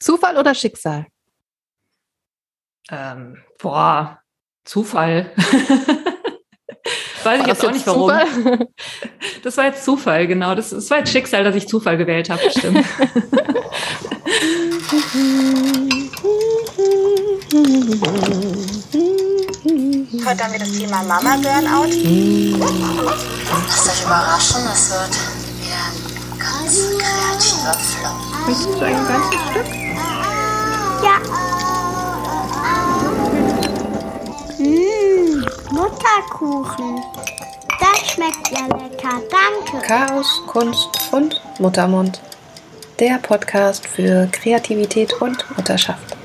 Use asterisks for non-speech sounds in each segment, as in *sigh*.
Zufall oder Schicksal? Ähm, boah, Zufall. *laughs* Weiß ich jetzt auch nicht warum. Zufall? *laughs* Das war jetzt Zufall, genau. Das, das war jetzt Schicksal, dass ich Zufall gewählt habe, bestimmt. *laughs* Heute haben wir das Thema Mama Burnout. Lasst euch überraschen, es wird wieder ein ganz kreativer Flow. Möchtest du ein ganzes Stück? Ja. Mmh, Mutterkuchen. Das schmeckt ja lecker, danke. Chaos, Kunst und Muttermund. Der Podcast für Kreativität und Mutterschaft.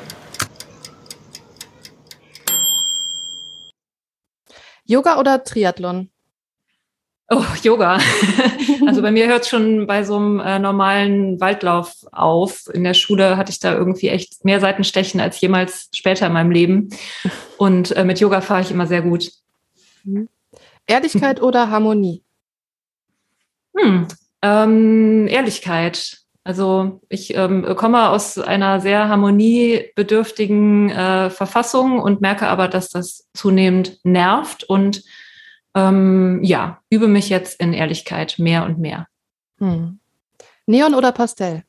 Yoga oder Triathlon? Oh, Yoga. *laughs* Also bei mir hört es schon bei so einem äh, normalen Waldlauf auf. In der Schule hatte ich da irgendwie echt mehr Seitenstechen als jemals später in meinem Leben. Und äh, mit Yoga fahre ich immer sehr gut. Mhm. Ehrlichkeit oder Harmonie? Hm, ähm, Ehrlichkeit. Also ich ähm, komme aus einer sehr harmoniebedürftigen äh, Verfassung und merke aber, dass das zunehmend nervt und ähm, ja, übe mich jetzt in Ehrlichkeit mehr und mehr. Hm. Neon oder Pastell?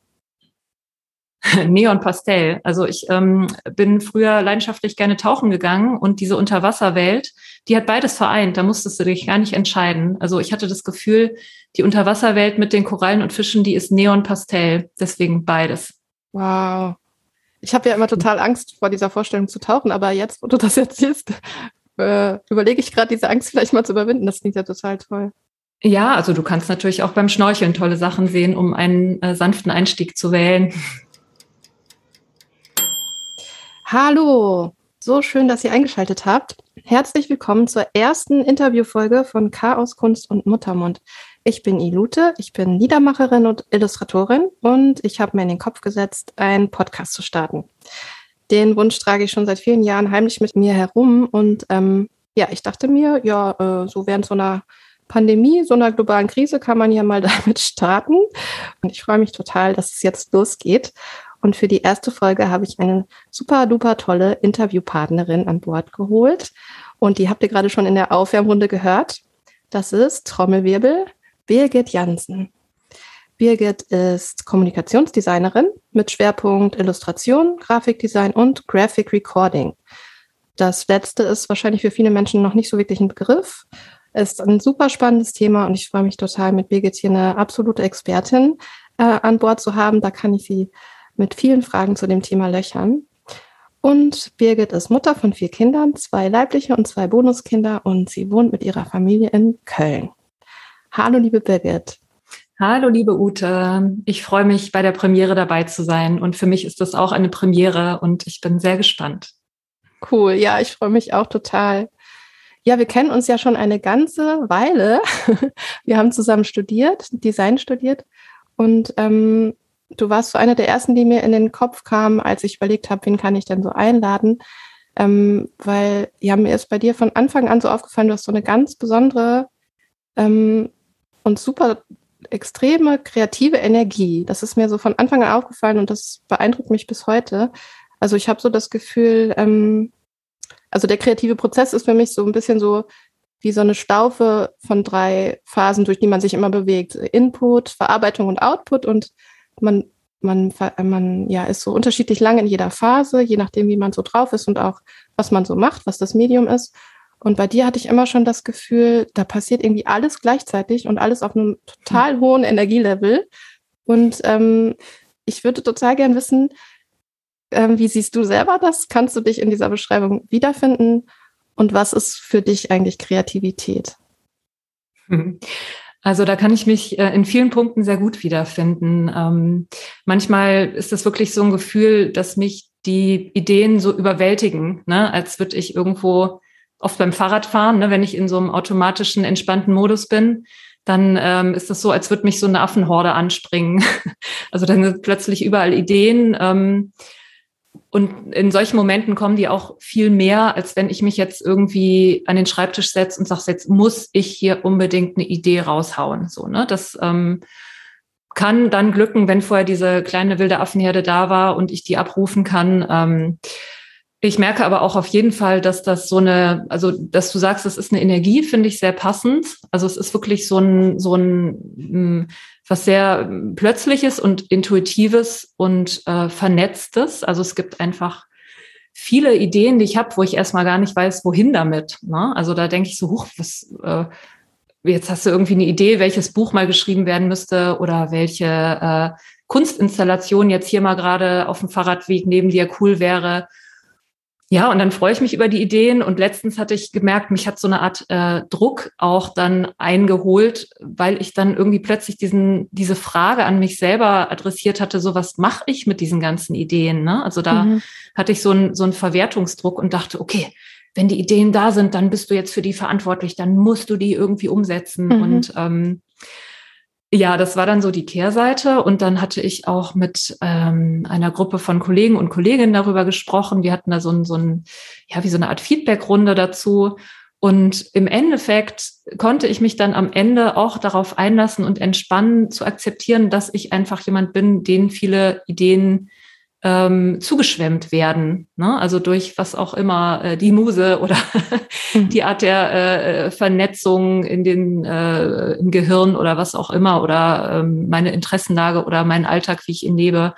*laughs* Neon Pastell. Also ich ähm, bin früher leidenschaftlich gerne tauchen gegangen und diese Unterwasserwelt, die hat beides vereint. Da musstest du dich gar nicht entscheiden. Also ich hatte das Gefühl, die Unterwasserwelt mit den Korallen und Fischen, die ist Neon Pastell. Deswegen beides. Wow. Ich habe ja immer total Angst vor dieser Vorstellung zu tauchen, aber jetzt, wo du das erzählst, äh, überlege ich gerade, diese Angst vielleicht mal zu überwinden. Das klingt ja total toll. Ja, also du kannst natürlich auch beim Schnorcheln tolle Sachen sehen, um einen äh, sanften Einstieg zu wählen. Hallo, so schön, dass ihr eingeschaltet habt. Herzlich willkommen zur ersten Interviewfolge von Chaos, Kunst und Muttermund. Ich bin Ilute, ich bin Liedermacherin und Illustratorin und ich habe mir in den Kopf gesetzt, einen Podcast zu starten. Den Wunsch trage ich schon seit vielen Jahren heimlich mit mir herum und ähm, ja, ich dachte mir, ja, äh, so während so einer Pandemie, so einer globalen Krise kann man ja mal *laughs* damit starten. Und ich freue mich total, dass es jetzt losgeht. Und für die erste Folge habe ich eine super duper tolle Interviewpartnerin an Bord geholt. Und die habt ihr gerade schon in der Aufwärmrunde gehört. Das ist Trommelwirbel Birgit Jansen. Birgit ist Kommunikationsdesignerin mit Schwerpunkt Illustration, Grafikdesign und Graphic Recording. Das letzte ist wahrscheinlich für viele Menschen noch nicht so wirklich ein Begriff. Ist ein super spannendes Thema und ich freue mich total, mit Birgit hier eine absolute Expertin äh, an Bord zu haben. Da kann ich sie mit vielen Fragen zu dem Thema löchern. Und Birgit ist Mutter von vier Kindern, zwei leibliche und zwei Bonuskinder und sie wohnt mit ihrer Familie in Köln. Hallo, liebe Birgit. Hallo, liebe Ute. Ich freue mich, bei der Premiere dabei zu sein. Und für mich ist das auch eine Premiere und ich bin sehr gespannt. Cool, ja, ich freue mich auch total. Ja, wir kennen uns ja schon eine ganze Weile. *laughs* Wir haben zusammen studiert, Design studiert. Und ähm, du warst so einer der ersten, die mir in den Kopf kam, als ich überlegt habe, wen kann ich denn so einladen. Ähm, weil ja, mir ist bei dir von Anfang an so aufgefallen, du hast so eine ganz besondere ähm, und super extreme kreative Energie. Das ist mir so von Anfang an aufgefallen und das beeindruckt mich bis heute. Also ich habe so das Gefühl, ähm, also der kreative Prozess ist für mich so ein bisschen so wie so eine Staufe von drei Phasen, durch die man sich immer bewegt. Input, Verarbeitung und Output und man, man, man ja, ist so unterschiedlich lang in jeder Phase, je nachdem, wie man so drauf ist und auch, was man so macht, was das Medium ist. Und bei dir hatte ich immer schon das Gefühl, da passiert irgendwie alles gleichzeitig und alles auf einem total hohen Energielevel. Und ähm, ich würde total gern wissen, ähm, wie siehst du selber das? Kannst du dich in dieser Beschreibung wiederfinden? Und was ist für dich eigentlich Kreativität? *laughs* Also da kann ich mich äh, in vielen Punkten sehr gut wiederfinden. Ähm, manchmal ist es wirklich so ein Gefühl, dass mich die Ideen so überwältigen, ne? als würde ich irgendwo oft beim Fahrradfahren, ne, wenn ich in so einem automatischen, entspannten Modus bin, dann ähm, ist das so, als würde mich so eine Affenhorde anspringen. *laughs* also dann sind plötzlich überall Ideen. Ähm, und in solchen Momenten kommen die auch viel mehr, als wenn ich mich jetzt irgendwie an den Schreibtisch setze und sage, jetzt muss ich hier unbedingt eine Idee raushauen. So, ne? Das ähm, kann dann glücken, wenn vorher diese kleine wilde Affenherde da war und ich die abrufen kann. Ähm, ich merke aber auch auf jeden Fall, dass das so eine, also dass du sagst, das ist eine Energie, finde ich sehr passend. Also es ist wirklich so ein, so ein hm, was sehr plötzliches und intuitives und äh, vernetztes. Also es gibt einfach viele Ideen, die ich habe, wo ich erstmal gar nicht weiß, wohin damit. Ne? Also da denke ich so, huch, was, äh, jetzt hast du irgendwie eine Idee, welches Buch mal geschrieben werden müsste oder welche äh, Kunstinstallation jetzt hier mal gerade auf dem Fahrradweg neben dir cool wäre. Ja, und dann freue ich mich über die Ideen. Und letztens hatte ich gemerkt, mich hat so eine Art äh, Druck auch dann eingeholt, weil ich dann irgendwie plötzlich diesen, diese Frage an mich selber adressiert hatte, so was mache ich mit diesen ganzen Ideen? Ne? Also da mhm. hatte ich so einen so einen Verwertungsdruck und dachte, okay, wenn die Ideen da sind, dann bist du jetzt für die verantwortlich, dann musst du die irgendwie umsetzen. Mhm. Und ähm, ja, das war dann so die Kehrseite. Und dann hatte ich auch mit ähm, einer Gruppe von Kollegen und Kolleginnen darüber gesprochen. Wir hatten da so ein, so ein ja, wie so eine Art Feedbackrunde dazu. Und im Endeffekt konnte ich mich dann am Ende auch darauf einlassen und entspannen, zu akzeptieren, dass ich einfach jemand bin, den viele Ideen ähm, zugeschwemmt werden. Ne? Also durch was auch immer äh, die Muse *laughs* oder mhm. die Art der äh, Vernetzung in den, äh, im Gehirn oder was auch immer oder ähm, meine Interessenlage oder mein Alltag, wie ich ihn lebe.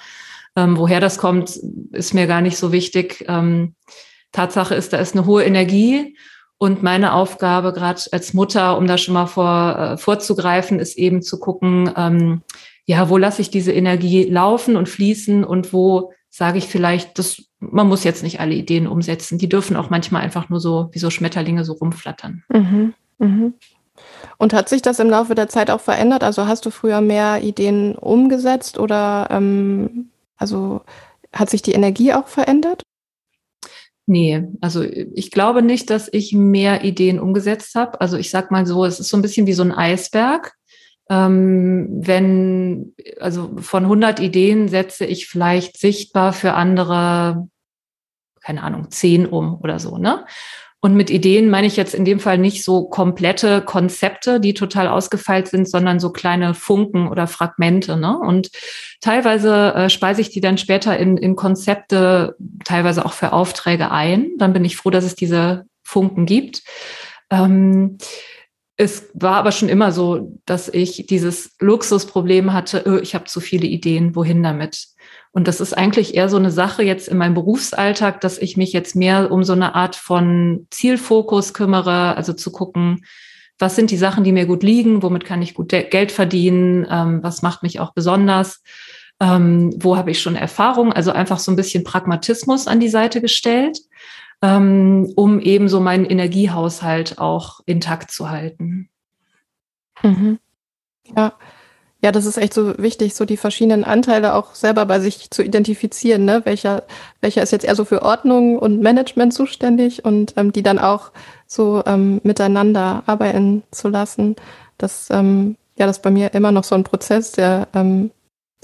Ähm, woher das kommt, ist mir gar nicht so wichtig. Ähm, Tatsache ist, da ist eine hohe Energie. Und meine Aufgabe, gerade als Mutter, um da schon mal vor, äh, vorzugreifen, ist eben zu gucken, ähm, ja, wo lasse ich diese Energie laufen und fließen und wo sage ich vielleicht, das, man muss jetzt nicht alle Ideen umsetzen. Die dürfen auch manchmal einfach nur so wie so Schmetterlinge so rumflattern. Mhm, mhm. Und hat sich das im Laufe der Zeit auch verändert? Also hast du früher mehr Ideen umgesetzt oder ähm, also hat sich die Energie auch verändert? Nee, also ich glaube nicht, dass ich mehr Ideen umgesetzt habe. Also ich sag mal so, es ist so ein bisschen wie so ein Eisberg. Ähm, wenn, also von 100 Ideen setze ich vielleicht sichtbar für andere, keine Ahnung, 10 um oder so, ne? Und mit Ideen meine ich jetzt in dem Fall nicht so komplette Konzepte, die total ausgefeilt sind, sondern so kleine Funken oder Fragmente. Ne? Und teilweise äh, speise ich die dann später in, in Konzepte, teilweise auch für Aufträge ein. Dann bin ich froh, dass es diese Funken gibt. Ähm, es war aber schon immer so, dass ich dieses Luxusproblem hatte, öh, ich habe zu viele Ideen, wohin damit? Und das ist eigentlich eher so eine Sache jetzt in meinem Berufsalltag, dass ich mich jetzt mehr um so eine Art von Zielfokus kümmere, also zu gucken, was sind die Sachen, die mir gut liegen, womit kann ich gut Geld verdienen, ähm, was macht mich auch besonders, ähm, wo habe ich schon Erfahrung, also einfach so ein bisschen Pragmatismus an die Seite gestellt ähm, um eben so meinen Energiehaushalt auch intakt zu halten. Mhm. Ja. Ja, das ist echt so wichtig, so die verschiedenen Anteile auch selber bei sich zu identifizieren, ne? Welcher, welcher ist jetzt eher so für Ordnung und Management zuständig und ähm, die dann auch so ähm, miteinander arbeiten zu lassen. Das, ähm, ja, das ist bei mir immer noch so ein Prozess, der, ähm,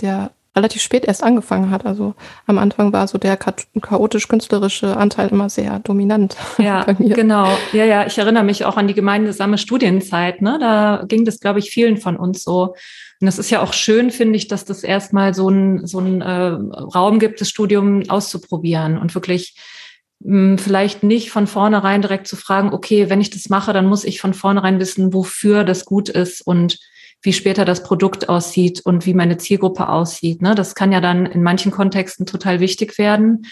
der relativ spät erst angefangen hat. Also am Anfang war so der chaotisch-künstlerische Anteil immer sehr dominant. *laughs* Ja, genau. Ja, ja, ich erinnere mich auch an die gemeinsame Studienzeit. Ne? Da ging das, glaube ich, vielen von uns so. Und das ist ja auch schön, finde ich, dass das erstmal so ein, so äh, Raum gibt, das Studium auszuprobieren und wirklich mh, hm, vielleicht nicht von vornherein direkt zu fragen, okay, wenn ich das mache, dann muss ich von vornherein wissen, wofür das gut ist und wie später das Produkt aussieht und wie meine Zielgruppe aussieht. Ne? Das kann ja dann in manchen Kontexten total wichtig werden.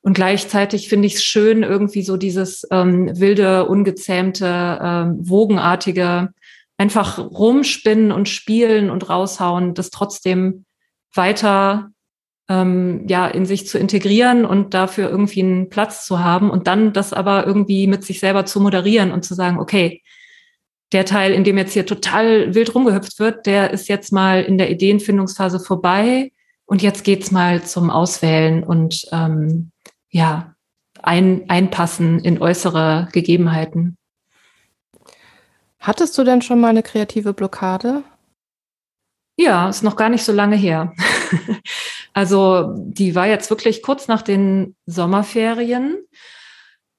Und gleichzeitig finde ich es schön, irgendwie so dieses ähm, wilde, ungezähmte, ähm, wogenartige, einfach rumspinnen und spielen und raushauen, das trotzdem weiter ähm, ja in sich zu integrieren und dafür irgendwie einen Platz zu haben und dann das aber irgendwie mit sich selber zu moderieren und zu sagen, okay, der Teil, in dem jetzt hier total wild rumgehüpft wird, der ist jetzt mal in der Ideenfindungsphase vorbei und jetzt geht's mal zum Auswählen und ähm, ja, ein, einpassen in äußere Gegebenheiten. Hattest du denn schon mal eine kreative Blockade? Ja, ist noch gar nicht so lange her. *laughs* also die war jetzt wirklich kurz nach den Sommerferien.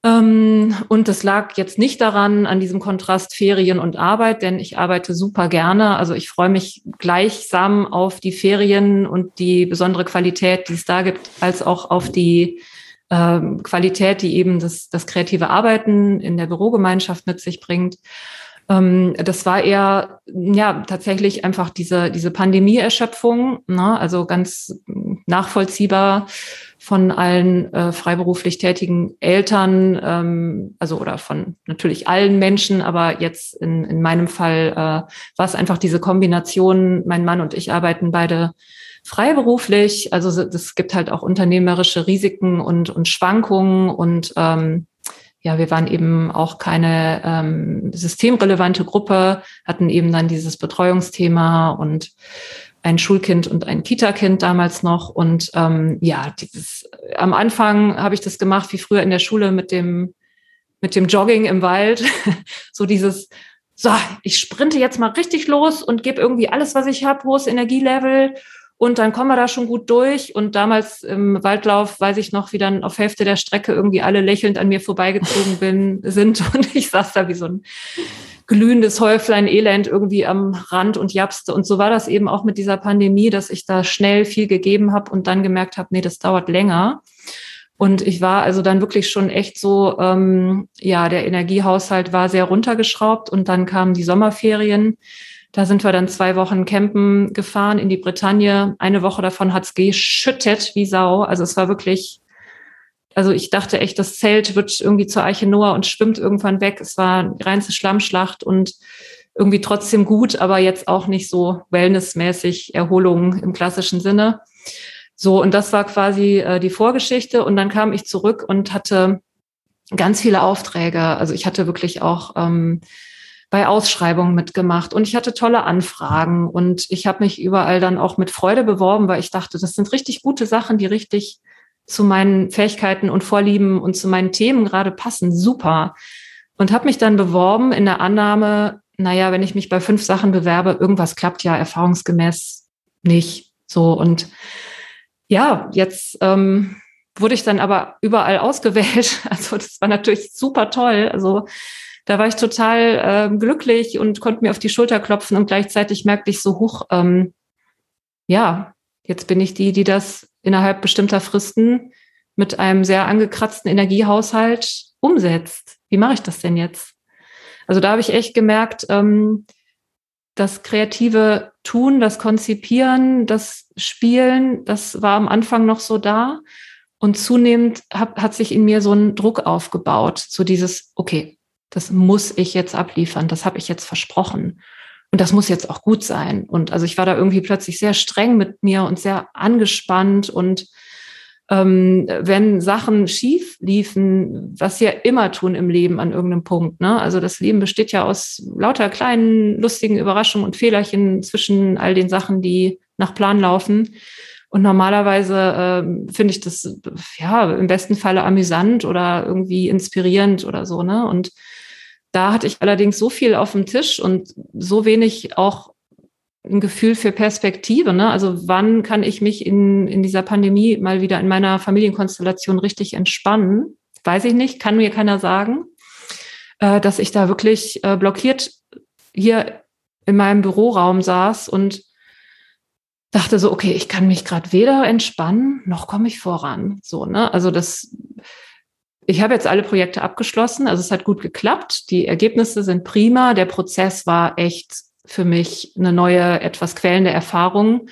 Ähm, und das lag jetzt nicht daran, an diesem Kontrast Ferien und Arbeit, denn ich arbeite super gerne. Also ich freue mich gleichsam auf die Ferien und die besondere Qualität, die es da gibt, als auch auf die ähm, Qualität, die eben das, das kreative Arbeiten in der Bürogemeinschaft mit sich bringt. Ähm, das war eher, ja, tatsächlich einfach diese, diese Pandemieerschöpfung, ne? also ganz nachvollziehbar von allen äh, freiberuflich tätigen Eltern, ähm, also oder von natürlich allen Menschen, aber jetzt in, in meinem Fall äh, war es einfach diese Kombination, mein Mann und ich arbeiten beide freiberuflich, also es gibt halt auch unternehmerische Risiken und, und Schwankungen und ähm, ja, wir waren eben auch keine ähm, systemrelevante Gruppe, hatten eben dann dieses Betreuungsthema und ein Schulkind und ein Kita-Kind damals noch. Und ähm, ja, dieses, am Anfang habe ich das gemacht wie früher in der Schule mit dem, mit dem Jogging im Wald. *laughs* so dieses, so, ich sprinte jetzt mal richtig los und gebe irgendwie alles, was ich habe, hohes Energielevel und dann kommen wir da schon gut durch. Und damals im Waldlauf weiß ich noch, wie dann auf Hälfte der Strecke irgendwie alle lächelnd an mir vorbeigezogen bin, *laughs* sind. Und ich saß da wie so ein glühendes Häuflein Elend irgendwie am Rand und japste. Und so war das eben auch mit dieser Pandemie, dass ich da schnell viel gegeben habe und dann gemerkt habe, nee, das dauert länger. Und ich war also dann wirklich schon echt so, ähm, ja, der Energiehaushalt war sehr runtergeschraubt und dann kamen die Sommerferien da sind wir dann zwei Wochen campen gefahren in die Bretagne. Eine Woche davon hat's geschüttet wie Sau. Also es war wirklich, also ich dachte echt, das Zelt wird irgendwie zur Eiche Noah und schwimmt irgendwann weg. Es war reinste Schlammschlacht und irgendwie trotzdem gut, aber jetzt auch nicht so wellnessmäßig Erholung im klassischen Sinne. So, und das war quasi äh, die Vorgeschichte. Und dann kam ich zurück und hatte ganz viele Aufträge. Also ich hatte wirklich auch ähm, bei Ausschreibungen mitgemacht und ich hatte tolle Anfragen und ich habe mich überall dann auch mit Freude beworben, weil ich dachte, das sind richtig gute Sachen, die richtig zu meinen Fähigkeiten und Vorlieben und zu meinen Themen gerade passen. Super. Und habe mich dann beworben in der Annahme, naja, wenn ich mich bei fünf Sachen bewerbe, irgendwas klappt ja erfahrungsgemäß nicht. So und ja, jetzt ähm, wurde ich dann aber überall *laughs* ausgewählt. Also das war natürlich super toll. Also da war ich total äh, glücklich und konnte mir auf die Schulter klopfen und gleichzeitig merkte ich so hoch, ähm, ja, jetzt bin ich die, die das innerhalb bestimmter Fristen mit einem sehr angekratzten Energiehaushalt umsetzt. Wie mache ich das denn jetzt? Also da habe ich echt gemerkt, ähm, das kreative Tun, das Konzipieren, das Spielen, das war am Anfang noch so da. Und zunehmend hab, hat sich in mir so ein Druck aufgebaut, so dieses, okay, das muss ich jetzt abliefern, das habe ich jetzt versprochen. Und das muss jetzt auch gut sein. Und also ich war da irgendwie plötzlich sehr streng mit mir und sehr angespannt. Und ähm, wenn Sachen schief liefen, was ja immer tun im Leben an irgendeinem Punkt, ne? Also das Leben besteht ja aus lauter kleinen, lustigen Überraschungen und Fehlerchen zwischen all den Sachen, die nach Plan laufen. Und normalerweise äh, finde ich das ja im besten Falle amüsant oder irgendwie inspirierend oder so, ne? Und da hatte ich allerdings so viel auf dem Tisch und so wenig auch ein Gefühl für Perspektive. Ne? Also wann kann ich mich in, in dieser Pandemie mal wieder in meiner Familienkonstellation richtig entspannen? Weiß ich nicht, kann mir keiner sagen, äh, dass ich da wirklich äh, blockiert hier in meinem Büroraum saß und dachte so, okay, ich kann mich gerade weder entspannen, noch komme ich voran. So, ne? Also das ich habe jetzt alle Projekte abgeschlossen, also es hat gut geklappt. Die Ergebnisse sind prima. Der Prozess war echt für mich eine neue, etwas quälende Erfahrung.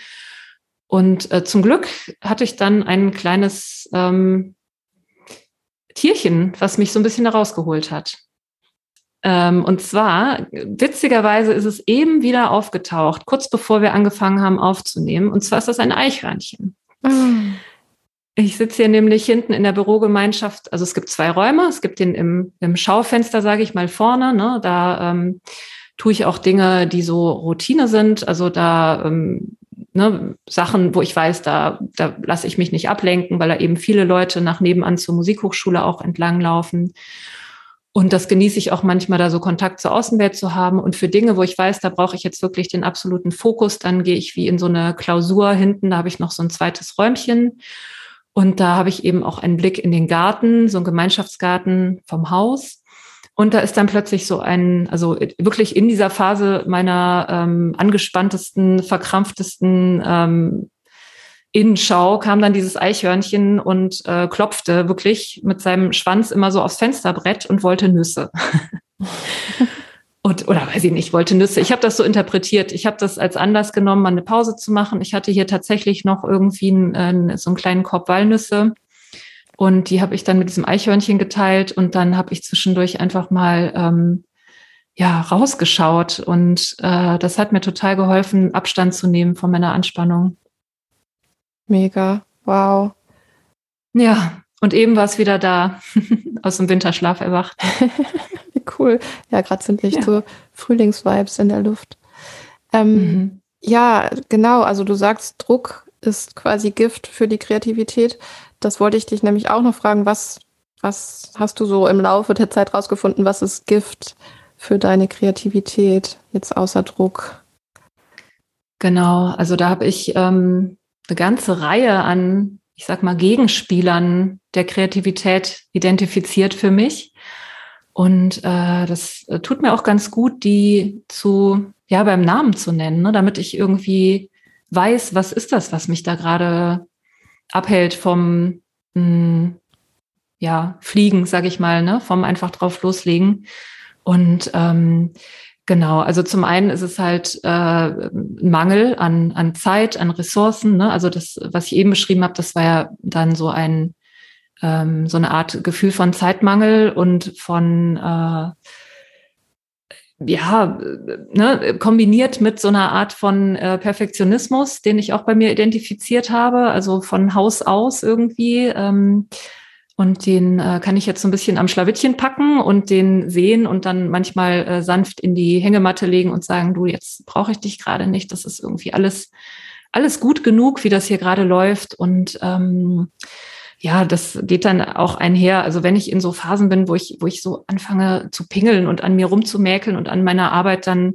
Und äh, zum Glück hatte ich dann ein kleines ähm, Tierchen, was mich so ein bisschen herausgeholt hat. Ähm, und zwar, witzigerweise ist es eben wieder aufgetaucht, kurz bevor wir angefangen haben aufzunehmen. Und zwar ist das ein Eichhörnchen. Mm. Ich sitze hier nämlich hinten in der Bürogemeinschaft. Also es gibt zwei Räume. Es gibt den im, im Schaufenster, sage ich mal, vorne. Ne? Da ähm, tue ich auch Dinge, die so Routine sind. Also da ähm, ne, Sachen, wo ich weiß, da, da lasse ich mich nicht ablenken, weil da eben viele Leute nach nebenan zur Musikhochschule auch entlang laufen. Und das genieße ich auch manchmal, da so Kontakt zur Außenwelt zu haben. Und für Dinge, wo ich weiß, da brauche ich jetzt wirklich den absoluten Fokus, dann gehe ich wie in so eine Klausur hinten, da habe ich noch so ein zweites Räumchen. Und da habe ich eben auch einen Blick in den Garten, so einen Gemeinschaftsgarten vom Haus. Und da ist dann plötzlich so ein, also wirklich in dieser Phase meiner ähm, angespanntesten, verkrampftesten ähm, Innenschau kam dann dieses Eichhörnchen und äh, klopfte wirklich mit seinem Schwanz immer so aufs Fensterbrett und wollte Nüsse. *laughs* und, oder weiß ich nicht, wollte Nüsse. Ich habe das so interpretiert. Ich habe das als Anlass genommen, mal eine Pause zu machen. Ich hatte hier tatsächlich noch irgendwie einen, so einen kleinen Korb Walnüsse und die habe ich dann mit diesem Eichhörnchen geteilt und dann habe ich zwischendurch einfach mal ähm, ja rausgeschaut und äh, das hat mir total geholfen, Abstand zu nehmen von meiner Anspannung. Mega, wow. Ja, und eben war es wieder da, *laughs* aus dem Winterschlaf erwacht. Wie *laughs* cool. Ja, gerade sind echt ja. so Frühlingsvibes in der Luft. Ähm, mhm. Ja, genau. Also du sagst, Druck ist quasi Gift für die Kreativität. Das wollte ich dich nämlich auch noch fragen. Was, was hast du so im Laufe der Zeit rausgefunden? Was ist Gift für deine Kreativität jetzt außer Druck? Genau, also da habe ich ähm, eine ganze Reihe an, ich sag mal, Gegenspielern der Kreativität identifiziert für mich. Und äh, das äh, tut mir auch ganz gut, die zu, ja, beim Namen zu nennen, ne, damit ich irgendwie weiß, was ist das, was mich da gerade abhält vom mh, hm, ja, Fliegen, sage ich mal, ne, vom einfach drauf loslegen. Und ähm, genau, also zum einen ist es halt äh, ein Mangel an, an Zeit, an Ressourcen. Ne? Also das, was ich eben beschrieben habe, das war ja dann so ein ähm, so eine Art Gefühl von Zeitmangel und von äh, ja, ne, kombiniert mit so einer Art von äh, Perfektionismus, den ich auch bei mir identifiziert habe, also von Haus aus irgendwie. Ähm, und den äh, kann ich jetzt so ein bisschen am Schlawittchen packen und den sehen und dann manchmal äh, sanft in die Hängematte legen und sagen, du, jetzt brauche ich dich gerade nicht. Das ist irgendwie alles, alles gut genug, wie das hier gerade läuft. Und ähm, ja, das geht dann auch einher. Also wenn ich in so Phasen bin, wo ich, wo ich so anfange zu pingeln und an mir rumzumäkeln und an meiner Arbeit, dann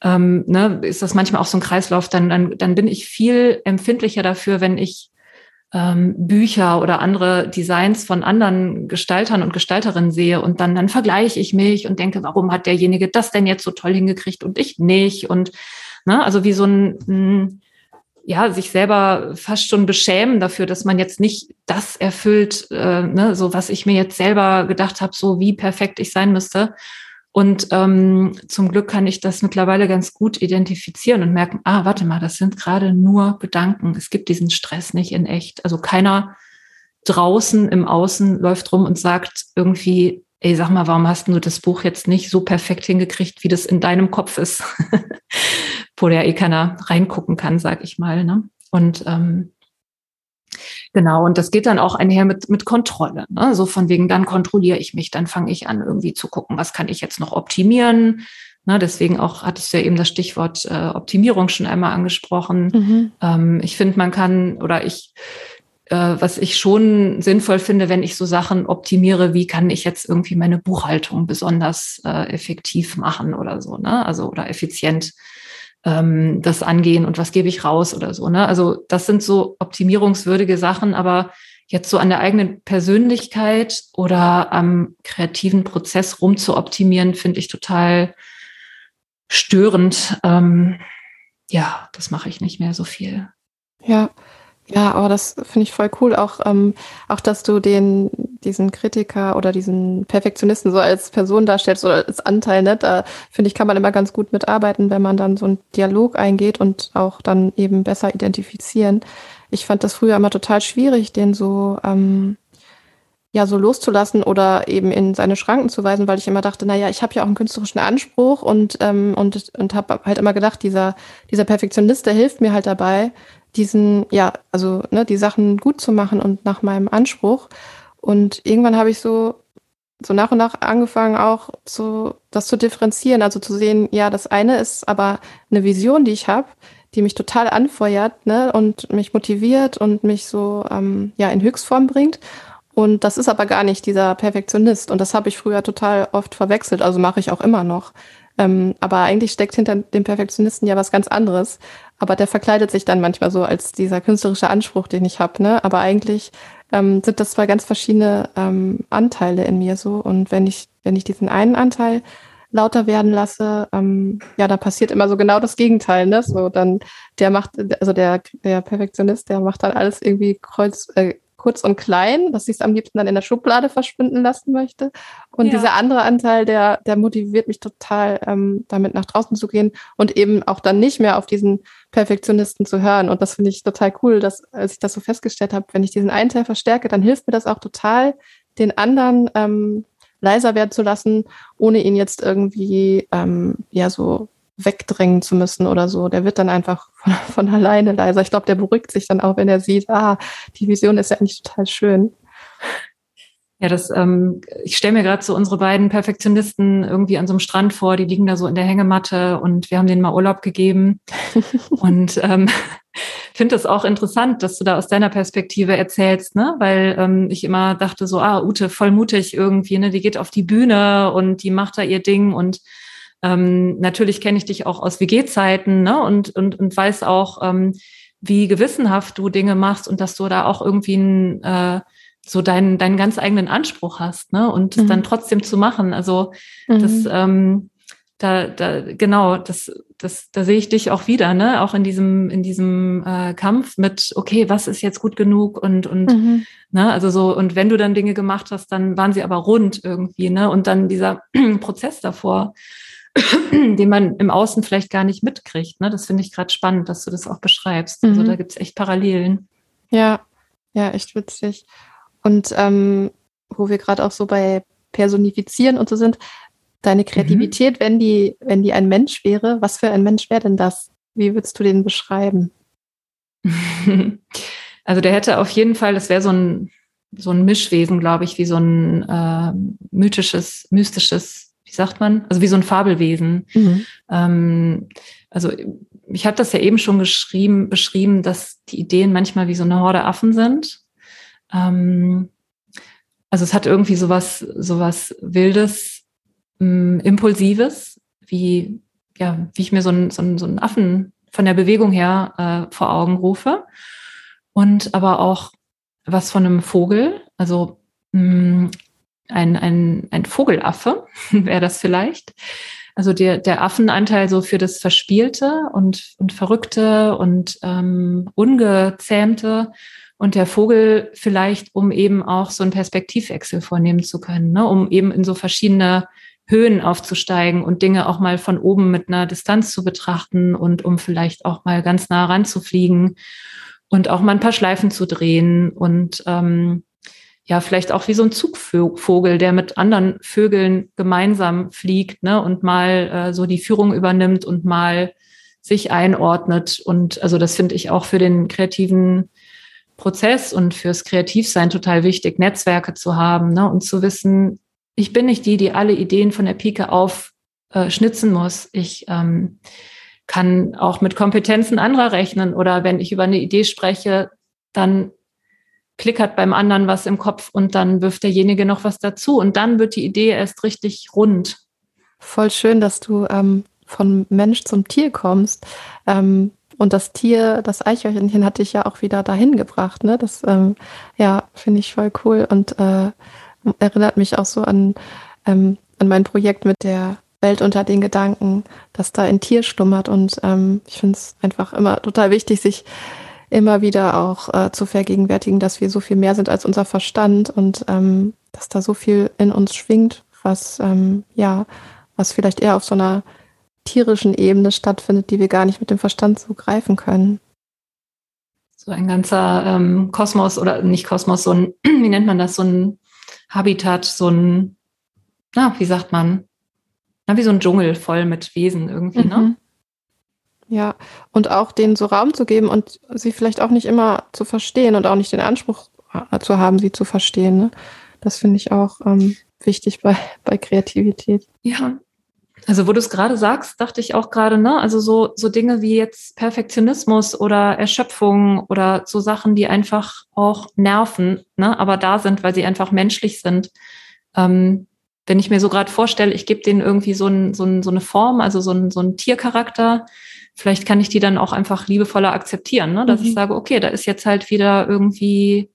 ähm, ne, ist das manchmal auch so ein Kreislauf. Dann, dann, dann bin ich viel empfindlicher dafür, wenn ich ähm, Bücher oder andere Designs von anderen Gestaltern und Gestalterinnen sehe und dann, dann vergleiche ich mich und denke, warum hat derjenige das denn jetzt so toll hingekriegt und ich nicht? Und ne, also wie so ein, ein ja, sich selber fast schon beschämen dafür, dass man jetzt nicht das erfüllt, äh, ne, so was ich mir jetzt selber gedacht habe, so wie perfekt ich sein müsste. Und ähm, zum Glück kann ich das mittlerweile ganz gut identifizieren und merken, ah, warte mal, das sind gerade nur Gedanken. Es gibt diesen Stress nicht in echt. Also keiner draußen im Außen läuft rum und sagt irgendwie, ey, sag mal, warum hast du das Buch jetzt nicht so perfekt hingekriegt, wie das in deinem Kopf ist? *laughs* wo der eh keiner reingucken kann, sag ich mal. Ne? Und ähm, Genau, und das geht dann auch einher mit, mit Kontrolle. Ne? So von wegen, dann kontrolliere ich mich, dann fange ich an, irgendwie zu gucken, was kann ich jetzt noch optimieren. Ne? Deswegen auch hattest du ja eben das Stichwort äh, Optimierung schon einmal angesprochen. Mhm. Ähm, ich finde, man kann, oder ich, äh, was ich schon sinnvoll finde, wenn ich so Sachen optimiere, wie kann ich jetzt irgendwie meine Buchhaltung besonders äh, effektiv machen oder so, ne? Also oder effizient ähm, das angehen und was gebe ich raus oder so. Ne? Also das sind so optimierungswürdige Sachen, aber jetzt so an der eigenen Persönlichkeit oder am kreativen Prozess rum zu optimieren, finde ich total störend. Ähm, ja, das mache ich nicht mehr so viel. Ja, ja, aber das finde ich voll cool. Auch, ähm, auch, dass du den, diesen Kritiker oder diesen Perfektionisten so als Person darstellst oder als Anteil, ne? Da finde ich, kann man immer ganz gut mitarbeiten, wenn man dann so einen Dialog eingeht und auch dann eben besser identifizieren. Ich fand das früher immer total schwierig, den so, ähm, ja, so loszulassen oder eben in seine Schranken zu weisen, weil ich immer dachte, na ja, ich habe ja auch einen künstlerischen Anspruch und, ähm, und, und habe halt immer gedacht, dieser, dieser Perfektionist, der hilft mir halt dabei, diesen, ja, also ne, die Sachen gut zu machen und nach meinem Anspruch. Und irgendwann habe ich so, so nach und nach angefangen, auch so das zu differenzieren, also zu sehen, ja, das eine ist aber eine Vision, die ich habe, die mich total anfeuert ne, und mich motiviert und mich so ähm, ja, in Höchstform bringt. Und das ist aber gar nicht dieser Perfektionist. Und das habe ich früher total oft verwechselt, also mache ich auch immer noch. Ähm, aber eigentlich steckt hinter dem Perfektionisten ja was ganz anderes. Aber der verkleidet sich dann manchmal so als dieser künstlerische Anspruch, den ich habe. Ne? Aber eigentlich ähm, sind das zwei ganz verschiedene ähm, Anteile in mir so. Und wenn ich, wenn ich diesen einen Anteil lauter werden lasse, ähm, ja, da passiert immer so genau das Gegenteil, ne? So dann, der macht, also der, der Perfektionist, der macht dann alles irgendwie kreuz, äh, kurz und klein, dass ich es am liebsten dann in der Schublade verschwinden lassen möchte. Und ja. dieser andere Anteil, der, der motiviert mich total, ähm, damit nach draußen zu gehen und eben auch dann nicht mehr auf diesen Perfektionisten zu hören. Und das finde ich total cool, dass, als ich das so festgestellt habe, wenn ich diesen einen Teil verstärke, dann hilft mir das auch total, den anderen ähm, leiser werden zu lassen, ohne ihn jetzt irgendwie ähm, ja so wegdrängen zu müssen oder so. Der wird dann einfach von, *laughs* von alleine leiser. Ich glaube, der beruhigt sich dann auch, wenn er sieht, ah, die Vision ist ja eigentlich total schön. Ja, das, ähm, ich stelle mir gerade so unsere beiden Perfektionisten irgendwie an so einem Strand vor, die liegen da so in der Hängematte und wir haben denen mal Urlaub gegeben. *laughs* und ähm, *laughs* finde es auch interessant, dass du da aus deiner Perspektive erzählst, ne? Weil ähm, ich immer dachte so, ah, Ute, voll mutig irgendwie, ne? Die geht auf die Bühne und die macht da ihr Ding und ähm, natürlich kenne ich dich auch aus WG-Zeiten ne? und, und, und weiß auch, ähm, wie gewissenhaft du Dinge machst und dass du da auch irgendwie ein, äh, so deinen, deinen ganz eigenen Anspruch hast, ne? Und mhm. dann trotzdem zu machen. Also mhm. das, ähm, da, da, genau, das, das, da sehe ich dich auch wieder, ne? Auch in diesem, in diesem äh, Kampf mit, okay, was ist jetzt gut genug und, und, mhm. ne, also so, und wenn du dann Dinge gemacht hast, dann waren sie aber rund irgendwie, ne? Und dann dieser *clears throat* Prozess davor. *clears throat* den man im Außen vielleicht gar nicht mitkriegt. Ne? Das finde ich gerade spannend, dass du das auch beschreibst. Also mhm. da gibt es echt Parallelen. Ja, ja, echt witzig. Und ähm, wo wir gerade auch so bei Personifizieren und so sind, deine Kreativität, mhm. wenn die, wenn die ein Mensch wäre, was für ein Mensch wäre denn das? Wie würdest du den beschreiben? *laughs* Also der hätte auf jeden Fall, das wäre so ein, so ein Mischwesen, glaube ich, wie so ein äh, mythisches, mystisches wie sagt man, also wie so ein Fabelwesen. Mhm. Ähm, also ich habe das ja eben schon geschrieben, beschrieben, dass die Ideen manchmal wie so eine Horde Affen sind. Ähm, also es hat irgendwie sowas, sowas Wildes, ähm, Impulsives, wie, ja, wie ich mir so einen, so einen, so einen Affen von der Bewegung her äh, vor Augen rufe. Und aber auch was von einem Vogel, also mh, ein, ein, ein Vogelaffe *laughs* wäre das vielleicht. Also der, der Affenanteil so für das Verspielte und, und Verrückte und ähm, Ungezähmte und der Vogel vielleicht, um eben auch so einen Perspektivwechsel vornehmen zu können, ne? um eben in so verschiedene Höhen aufzusteigen und Dinge auch mal von oben mit einer Distanz zu betrachten und um vielleicht auch mal ganz nah ranzufliegen und auch mal ein paar Schleifen zu drehen und ähm, ja, vielleicht auch wie so ein Zugvogel, der mit anderen Vögeln gemeinsam fliegt, ne, und mal äh, so die Führung übernimmt und mal sich einordnet. Und also das finde ich auch für den kreativen Prozess und fürs Kreativsein total wichtig, Netzwerke zu haben, ne, und zu wissen, ich bin nicht die, die alle Ideen von der Pike auf äh, schnitzen muss. Ich ähm, kann auch mit Kompetenzen anderer rechnen oder wenn ich über eine Idee spreche, dann klickert beim anderen was im Kopf und dann wirft derjenige noch was dazu und dann wird die Idee erst richtig rund. Voll schön, dass du ähm, von Mensch zum Tier kommst. Ähm, und das Tier, das Eichhörnchen, hatte ich ja auch wieder dahin gebracht. Ne? Das ähm, ja, finde ich voll cool und äh, erinnert mich auch so an, ähm, an mein Projekt mit der Welt unter den Gedanken, dass da ein Tier schlummert. Und ähm, ich finde es einfach immer total wichtig, sich immer wieder auch äh, zu vergegenwärtigen, dass wir so viel mehr sind als unser Verstand und ähm, dass da so viel in uns schwingt, was ähm, ja, was vielleicht eher auf so einer tierischen Ebene stattfindet, die wir gar nicht mit dem Verstand so greifen können. So ein ganzer ähm, Kosmos oder nicht Kosmos, so ein, *clears throat* wie nennt man das, so ein Habitat, so ein, na, wie sagt man, na, wie so ein Dschungel voll mit Wesen irgendwie, ne? mhm. ne? Ja, und auch denen so Raum zu geben und sie vielleicht auch nicht immer zu verstehen und auch nicht den Anspruch zu haben, sie zu verstehen. Ne? Das finde ich auch ähm, wichtig bei, *laughs* bei Kreativität. Ja, also wo du es gerade sagst, dachte ich auch gerade, ne, also so, so Dinge wie jetzt Perfektionismus oder Erschöpfung oder so Sachen, die einfach auch nerven, ne, aber da sind, weil sie einfach menschlich sind. Ähm, wenn ich mir so gerade vorstelle, ich gebe denen irgendwie so, ein, so, ein, so eine Form, also so ein, so ein Tiercharakter, vielleicht kann ich die dann auch einfach liebevoller akzeptieren, ne? dass mhm. ich sage, okay, da ist jetzt halt wieder irgendwie,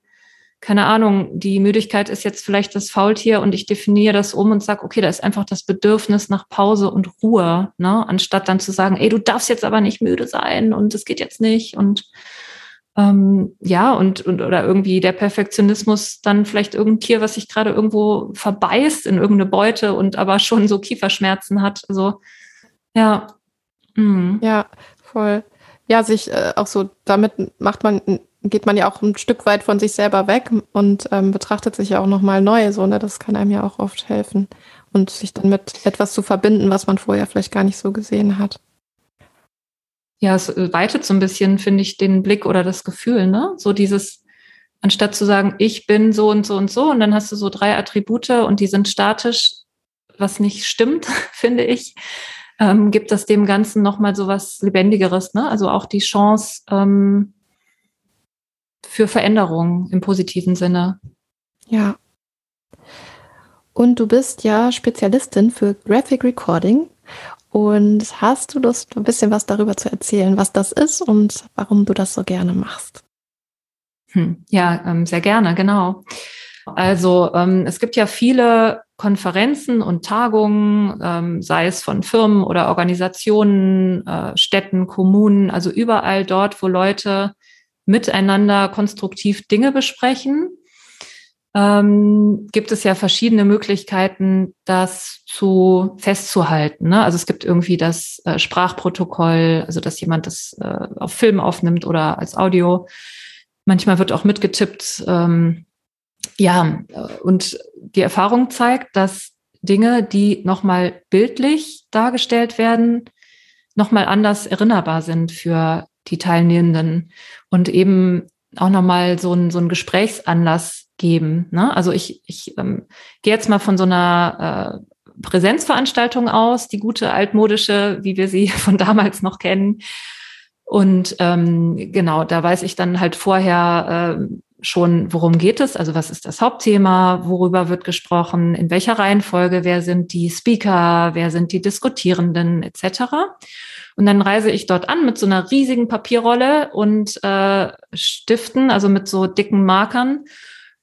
keine Ahnung, die Müdigkeit ist jetzt vielleicht das Faultier und ich definiere das um und sage, okay, da ist einfach das Bedürfnis nach Pause und Ruhe, ne? anstatt dann zu sagen, ey, du darfst jetzt aber nicht müde sein und es geht jetzt nicht und ähm, ja, und, und oder irgendwie der Perfektionismus dann vielleicht irgendein Tier, was sich gerade irgendwo verbeißt in irgendeine Beute und aber schon so Kieferschmerzen hat. Also ja. Mhm. Ja, voll. Ja, sich äh, auch so, damit macht man, geht man ja auch ein Stück weit von sich selber weg und ähm, betrachtet sich ja auch nochmal neu. So, ne? Das kann einem ja auch oft helfen. Und sich dann mit etwas zu verbinden, was man vorher vielleicht gar nicht so gesehen hat ja, es weitet so ein bisschen, finde ich, den Blick oder das Gefühl, ne? So dieses, anstatt zu sagen, ich bin so und so und so, und dann hast du so drei Attribute und die sind statisch, was nicht stimmt, *laughs* finde ich, ähm, gibt das dem Ganzen nochmal so was Lebendigeres, ne? Also auch die Chance ähm, für Veränderung im positiven Sinne. Ja. Und du bist ja Spezialistin für Graphic Recording und hast du Lust, ein bisschen was darüber zu erzählen, was das ist und warum du das so gerne machst? Hm, ja, ähm, sehr gerne, genau. Also ähm, es gibt ja viele Konferenzen und Tagungen, ähm, sei es von Firmen oder Organisationen, äh, Städten, Kommunen, also überall dort, wo Leute miteinander konstruktiv Dinge besprechen ähm, gibt es ja verschiedene Möglichkeiten, das zu festzuhalten. Ne? Also es gibt irgendwie das äh, Sprachprotokoll, also dass jemand das äh, auf Film aufnimmt oder als Audio. Manchmal wird auch mitgetippt. Ähm, ja, und die Erfahrung zeigt, dass Dinge, die nochmal bildlich dargestellt werden, nochmal anders erinnerbar sind für die Teilnehmenden und eben auch nochmal so ein, so ein Gesprächsanlass geben. Ne? Also ich, ich ähm, gehe jetzt mal von so einer äh, Präsenzveranstaltung aus, die gute altmodische, wie wir sie *laughs* von damals noch kennen. Und ähm, genau, da weiß ich dann halt vorher äh, schon, worum geht es, also was ist das Hauptthema, worüber wird gesprochen, in welcher Reihenfolge, wer sind die Speaker, wer sind die Diskutierenden etc. Und dann reise ich dort an mit so einer riesigen Papierrolle und äh, Stiften, also mit so dicken Markern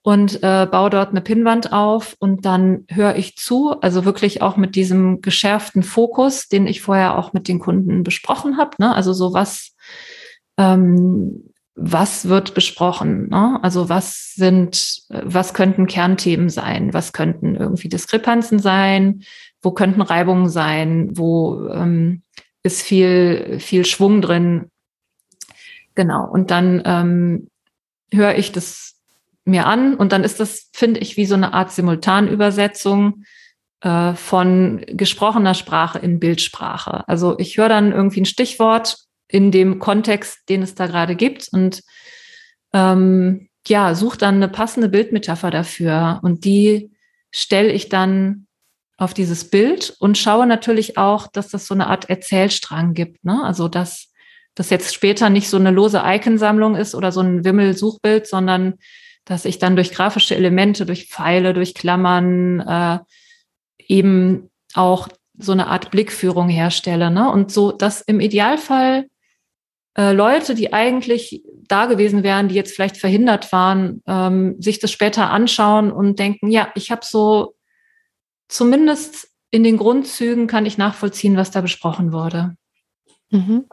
und äh, baue dort eine Pinnwand auf und dann höre ich zu, also wirklich auch mit diesem geschärften Fokus, den ich vorher auch mit den Kunden besprochen habe. Ne? Also so was, ähm, was wird besprochen? Ne? Also was sind, was könnten Kernthemen sein? Was könnten irgendwie Diskrepanzen sein? Wo könnten Reibungen sein? Wo ähm, ist viel, viel Schwung drin? Genau. Und dann ähm, höre ich das mir an und dann ist das, finde ich, wie so eine Art Simultanübersetzung äh, von gesprochener Sprache in Bildsprache. Also ich höre dann irgendwie ein Stichwort in dem Kontext, den es da gerade gibt und ähm, ja, suche dann eine passende Bildmetapher dafür und die stelle ich dann auf dieses Bild und schaue natürlich auch, dass das so eine Art Erzählstrang gibt. Ne? Also dass das jetzt später nicht so eine lose Iconsammlung ist oder so ein Wimmel-Suchbild, sondern dass ich dann durch grafische Elemente, durch Pfeile, durch Klammern äh, eben auch so eine Art Blickführung herstelle. Ne? Und so, dass im Idealfall äh, Leute, die eigentlich da gewesen wären, die jetzt vielleicht verhindert waren, ähm, sich das später anschauen und denken, ja, ich habe so zumindest in den Grundzügen kann ich nachvollziehen, was da besprochen wurde. Mhm.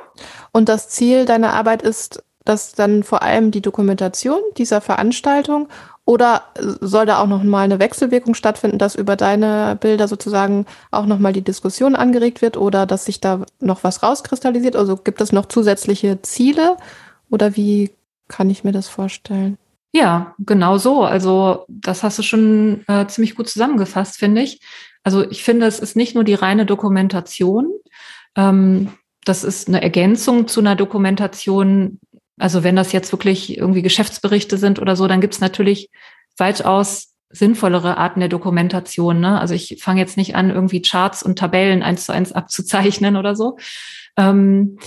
Und das Ziel deiner Arbeit ist, das dann vor allem die Dokumentation dieser Veranstaltung oder soll da auch noch mal eine Wechselwirkung stattfinden, dass über deine Bilder sozusagen auch noch mal die Diskussion angeregt wird oder dass sich da noch was rauskristallisiert? Also gibt es noch zusätzliche Ziele oder wie kann ich mir das vorstellen? Ja, genau so. Also das hast du schon äh, ziemlich gut zusammengefasst, finde ich. Also ich finde, es ist nicht nur die reine Dokumentation. Ähm, das ist eine Ergänzung zu einer Dokumentation, also wenn das jetzt wirklich irgendwie Geschäftsberichte sind oder so, dann gibt es natürlich weitaus sinnvollere Arten der Dokumentation. Ne? Also ich fange jetzt nicht an, irgendwie Charts und Tabellen eins zu eins abzuzeichnen oder so. Ähm,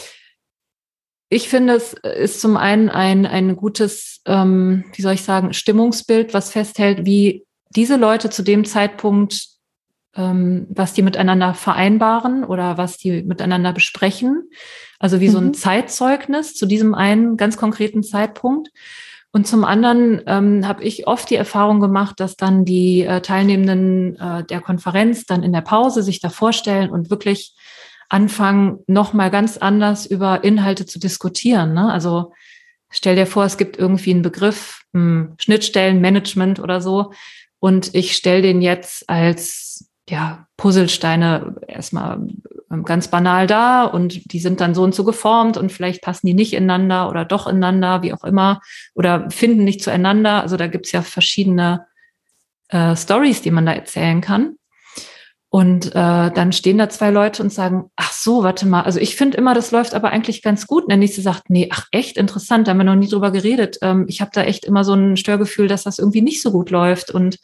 ich finde, es ist zum einen ein, ein gutes, ähm, wie soll ich sagen, Stimmungsbild, was festhält, wie diese Leute zu dem Zeitpunkt ähm, was die miteinander vereinbaren oder was die miteinander besprechen. Also wie mhm. so ein mhm. Zeitzeugnis zu diesem einen ganz konkreten Zeitpunkt. Und zum anderen ähm, habe ich oft die Erfahrung gemacht, dass dann die äh, Teilnehmenden äh, der Konferenz dann in der Pause sich da vorstellen und wirklich anfangen, nochmal ganz anders über Inhalte zu diskutieren. Ne? Also stell dir vor, es gibt irgendwie einen Begriff, hm, Schnittstellenmanagement oder so, und ich stelle den jetzt als ja, Puzzlesteine erstmal ähm, ganz banal da und die sind dann so und so geformt und vielleicht passen die nicht ineinander oder doch ineinander, wie auch immer, oder finden nicht zueinander. Also da gibt's ja verschiedene äh, Stories, die man da erzählen kann. Und äh, dann stehen da zwei Leute und sagen, ach so, warte mal, also ich finde immer, das läuft aber eigentlich ganz gut. Und der nächste sagt, nee, ach echt interessant, da haben wir noch nie drüber geredet. Ähm, ich habe da echt immer so ein Störgefühl, dass das irgendwie nicht so gut läuft. Und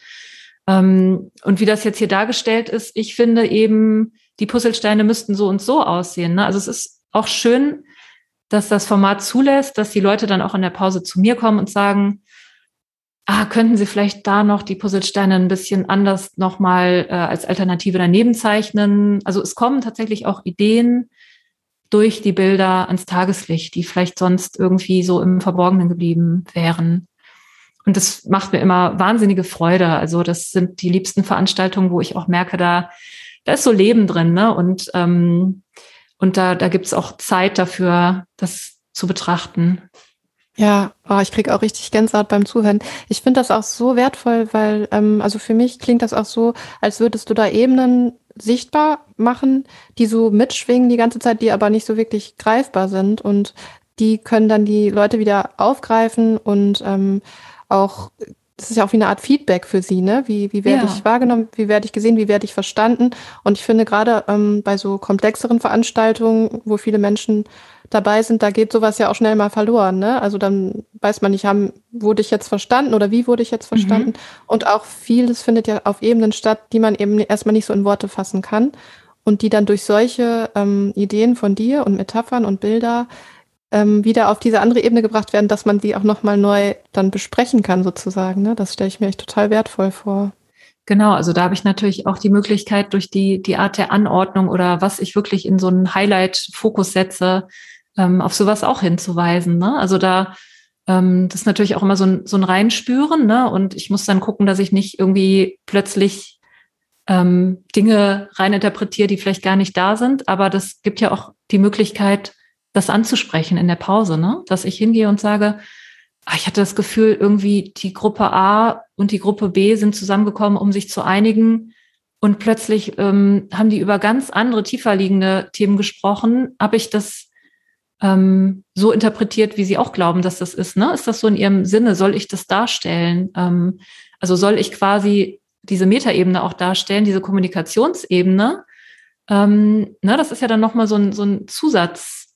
und wie das jetzt hier dargestellt ist, ich finde eben, die Puzzlesteine müssten so und so aussehen. Ne? Also es ist auch schön, dass das Format zulässt, dass die Leute dann auch in der Pause zu mir kommen und sagen, ah, könnten Sie vielleicht da noch die Puzzlesteine ein bisschen anders nochmal äh, als Alternative daneben zeichnen? Also es kommen tatsächlich auch Ideen durch die Bilder ans Tageslicht, die vielleicht sonst irgendwie so im Verborgenen geblieben wären. Und das macht mir immer wahnsinnige Freude. Also das sind die liebsten Veranstaltungen, wo ich auch merke, da, da ist so Leben drin, ne? Und, ähm, und da, da gibt's auch Zeit dafür, das zu betrachten. Ja, oh, ich kriege auch richtig Gänsehaut beim Zuhören. Ich finde das auch so wertvoll, weil, ähm, also für mich klingt das auch so, als würdest du da Ebenen sichtbar machen, die so mitschwingen die ganze Zeit, die aber nicht so wirklich greifbar sind. Und die können dann die Leute wieder aufgreifen und ähm, auch, das ist ja auch wie eine Art Feedback für sie, ne? Wie, wie werde ja. ich wahrgenommen, wie werde ich gesehen, wie werde ich verstanden? Und ich finde gerade ähm, bei so komplexeren Veranstaltungen, wo viele Menschen dabei sind, da geht sowas ja auch schnell mal verloren, ne? Also dann weiß man nicht, haben, wurde ich jetzt verstanden oder wie wurde ich jetzt mhm. verstanden? Mhm. Und auch vieles findet ja auf Ebenen statt, die man eben erstmal nicht so in Worte fassen kann und die dann durch solche ähm, Ideen von dir und Metaphern und Bilder ähm, wieder auf diese andere Ebene gebracht werden, dass man die auch nochmal neu dann besprechen kann, sozusagen. Ne? Das stelle ich mir echt total wertvoll vor. Genau, also da habe ich natürlich auch die Möglichkeit, durch die, die Art der Anordnung oder was ich wirklich in so einen Highlight-Fokus setze, ähm, auf sowas auch hinzuweisen. Ne? Also da, ähm, das ist natürlich auch immer so ein, so ein Reinspüren, ne? Und ich muss dann gucken, dass ich nicht irgendwie plötzlich ähm, Dinge reininterpretiere, die vielleicht gar nicht da sind. Aber das gibt ja auch die Möglichkeit, das anzusprechen in der Pause, ne? Dass ich hingehe und sage, ach, ich hatte das Gefühl, irgendwie die Gruppe A und die Gruppe B sind zusammengekommen, um sich zu einigen. Und plötzlich ähm, haben die über ganz andere, tiefer liegende Themen gesprochen. Habe ich das ähm, so interpretiert, wie sie auch glauben, dass das ist? Ne? Ist das so in ihrem Sinne? Soll ich das darstellen? Ähm, also soll ich quasi diese Metaebene auch darstellen, diese Kommunikationsebene? Ähm, ne, das ist ja dann nochmal so ein, so ein Zusatz,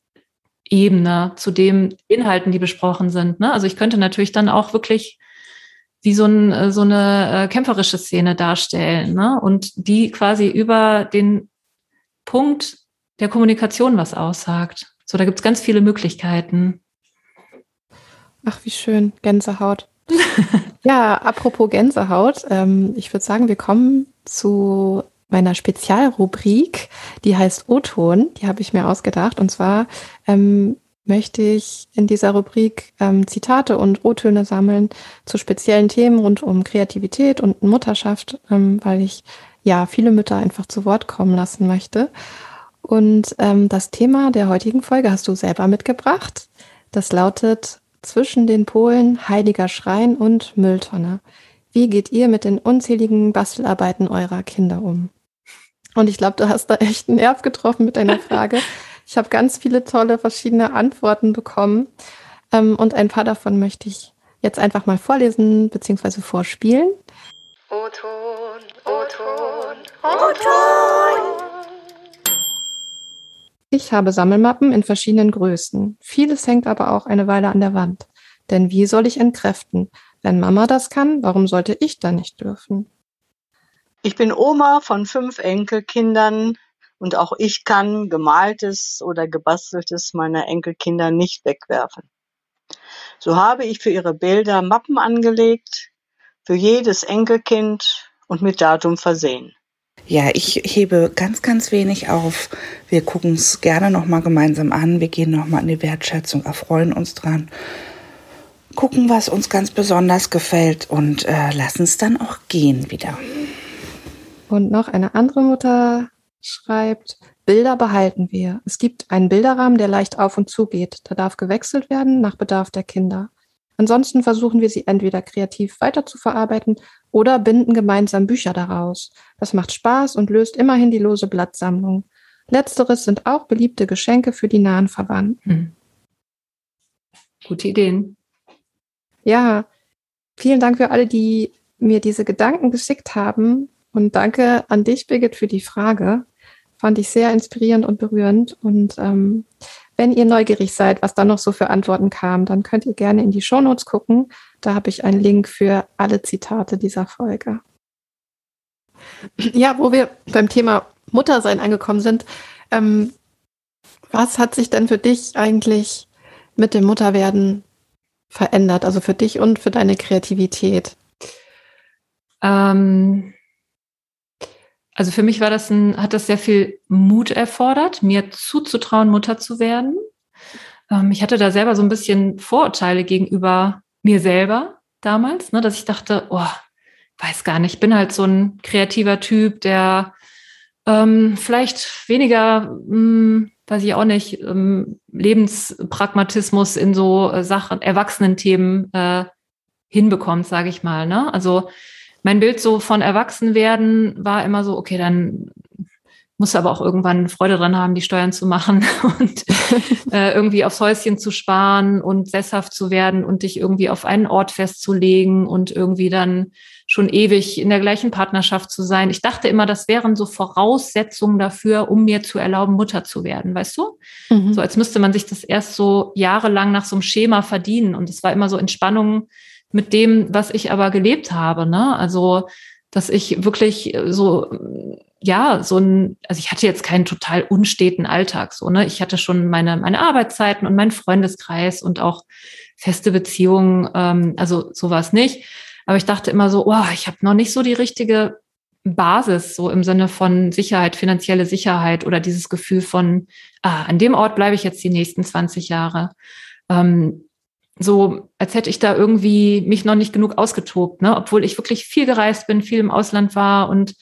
Ebene zu den Inhalten, die besprochen sind. Ne? Also ich könnte natürlich dann auch wirklich wie so, ein, äh, so eine äh, kämpferische Szene darstellen ne? und die quasi über den Punkt der Kommunikation was aussagt. So, da gibt es ganz viele Möglichkeiten. Ach, wie schön, Gänsehaut. *laughs* ja, apropos Gänsehaut, ähm, ich würde sagen, wir kommen zu meiner Spezialrubrik, die heißt O-Ton, die habe ich mir ausgedacht. Und zwar ähm, möchte ich in dieser Rubrik ähm, Zitate und O-Töne sammeln zu speziellen Themen rund um Kreativität und Mutterschaft, ähm, weil ich ja viele Mütter einfach zu Wort kommen lassen möchte. Und ähm, das Thema der heutigen Folge hast du selber mitgebracht. Das lautet zwischen den Polen Heiliger Schrein und Mülltonne. Wie geht ihr mit den unzähligen Bastelarbeiten eurer Kinder um? Und ich glaube, du hast da echt einen Nerv getroffen mit deiner Frage. *laughs* Ich habe ganz viele tolle verschiedene Antworten bekommen. Ähm, und ein paar davon möchte ich jetzt einfach mal vorlesen bzw. vorspielen. O-Ton, O-Ton, O-Ton. Ich habe Sammelmappen in verschiedenen Größen. Vieles hängt aber auch eine Weile an der Wand. Denn wie soll ich entkräften? Wenn Mama das kann, warum sollte ich da nicht dürfen? Ich bin Oma von fünf Enkelkindern und auch ich kann gemaltes oder gebasteltes meiner Enkelkinder nicht wegwerfen. So habe ich für ihre Bilder Mappen angelegt, für jedes Enkelkind und mit Datum versehen. Ja, ich hebe ganz, ganz wenig auf. Wir gucken es gerne nochmal gemeinsam an. Wir gehen nochmal in die Wertschätzung, erfreuen uns dran, gucken, was uns ganz besonders gefällt und äh, lassen es dann auch gehen wieder. Und noch eine andere Mutter schreibt, Bilder behalten wir. Es gibt einen Bilderrahmen, der leicht auf und zu geht. Da darf gewechselt werden nach Bedarf der Kinder. Ansonsten versuchen wir sie entweder kreativ weiterzuverarbeiten oder binden gemeinsam Bücher daraus. Das macht Spaß und löst immerhin die lose Blattsammlung. Letzteres sind auch beliebte Geschenke für die nahen Verwandten. Hm. Gute Ideen. Ja, vielen Dank für alle, die mir diese Gedanken geschickt haben. Und danke an dich, Birgit, für die Frage. Fand ich sehr inspirierend und berührend. Und ähm, wenn ihr neugierig seid, was da noch so für Antworten kam, dann könnt ihr gerne in die Shownotes gucken. Da habe ich einen Link für alle Zitate dieser Folge. Ja, wo wir beim Thema Muttersein angekommen sind, ähm, was hat sich denn für dich eigentlich mit dem Mutterwerden verändert? Also für dich und für deine Kreativität? Ähm, also für mich war das ein, hat das sehr viel Mut erfordert, mir zuzutrauen, Mutter zu werden. Ähm, ich hatte da selber so ein bisschen Vorurteile gegenüber mir selber damals, ne, dass ich dachte, oh, weiß gar nicht, ich bin halt so ein kreativer Typ, der ähm, vielleicht weniger, mh, hm, weiß ich auch nicht, ähm, Lebenspragmatismus in so äh, Sachen, erwachsenen Themen äh, hinbekommt, sage ich mal. Ne? Also mein Bild so von Erwachsenwerden war immer so, okay, dann muss aber auch irgendwann Freude dran haben, die Steuern zu machen *laughs* und *laughs* äh, irgendwie aufs Häuschen zu sparen und sesshaft zu werden und dich irgendwie auf einen Ort festzulegen und irgendwie dann schon ewig in der gleichen Partnerschaft zu sein. Ich dachte immer, das wären so Voraussetzungen dafür, um mir zu erlauben, Mutter zu werden, weißt du? Mhm. So als müsste man sich das erst so jahrelang nach so einem Schema verdienen. Und es war immer so Entspannung mit dem, was ich aber gelebt habe. Ne? Also, dass ich wirklich so, ja, so ein, also ich hatte jetzt keinen total unsteten Alltag, so, ne? Ich hatte schon meine, meine Arbeitszeiten und meinen Freundeskreis und auch feste Beziehungen, ähm, also sowas nicht. Aber ich dachte immer so, oh, ich habe noch nicht so die richtige Basis, so im Sinne von Sicherheit, finanzielle Sicherheit oder dieses Gefühl von, ah, an dem Ort bleibe ich jetzt die nächsten 20 Jahre. Ähm, so, als hätte ich da irgendwie mich noch nicht genug ausgetobt, ne? obwohl ich wirklich viel gereist bin, viel im Ausland war und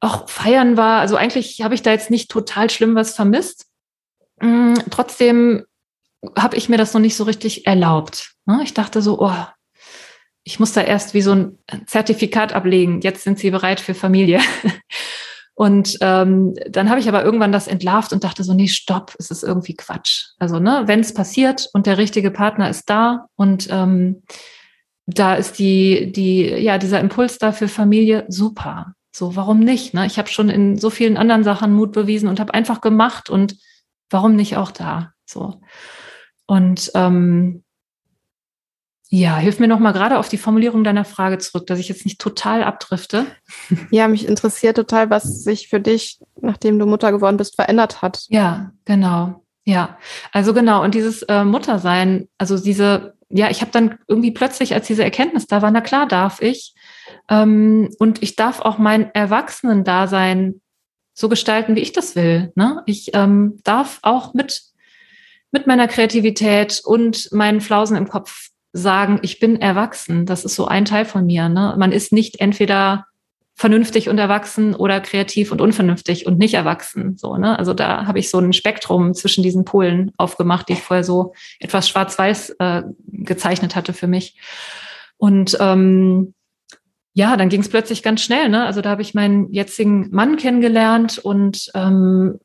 auch feiern war. Also eigentlich habe ich da jetzt nicht total schlimm was vermisst. Mm, trotzdem habe ich mir das noch nicht so richtig erlaubt. Ne? Ich dachte so, oh, ich muss da erst wie so ein Zertifikat ablegen. Jetzt sind sie bereit für Familie. *laughs* Und ähm, dann habe ich aber irgendwann das entlarvt und dachte so, nee, stopp, es ist irgendwie Quatsch. Also, ne, wenn es passiert und der richtige Partner ist da und ähm, da ist die, die, ja, dieser Impuls da für Familie super. So, warum nicht? Ne? Ich habe schon in so vielen anderen Sachen Mut bewiesen und habe einfach gemacht und warum nicht auch da? So. Und ähm, ja, hilf mir noch mal gerade auf die Formulierung deiner Frage zurück, dass ich jetzt nicht total abdrifte. *laughs* Ja, mich interessiert total, was sich für dich, nachdem du Mutter geworden bist, verändert hat. Ja, genau. Ja, also genau. Und dieses äh, Muttersein, also diese, ja, ich habe dann irgendwie plötzlich, als diese Erkenntnis da war, na klar, darf ich. Ähm, und ich darf auch mein Erwachsenen-Dasein so gestalten, wie ich das will. Ne? Ich ähm, darf auch mit, mit meiner Kreativität und meinen Flausen im Kopf sagen, ich bin erwachsen. Das ist so ein Teil von mir. Ne? Man ist nicht entweder vernünftig und erwachsen oder kreativ und unvernünftig und nicht erwachsen. So, ne? Also da habe ich so ein Spektrum zwischen diesen Polen aufgemacht, die ich vorher so etwas schwarz-weiß äh, gezeichnet hatte für mich. Und ähm, ja, dann ging es plötzlich ganz schnell. Ne? Also da habe ich meinen jetzigen Mann kennengelernt und ähm,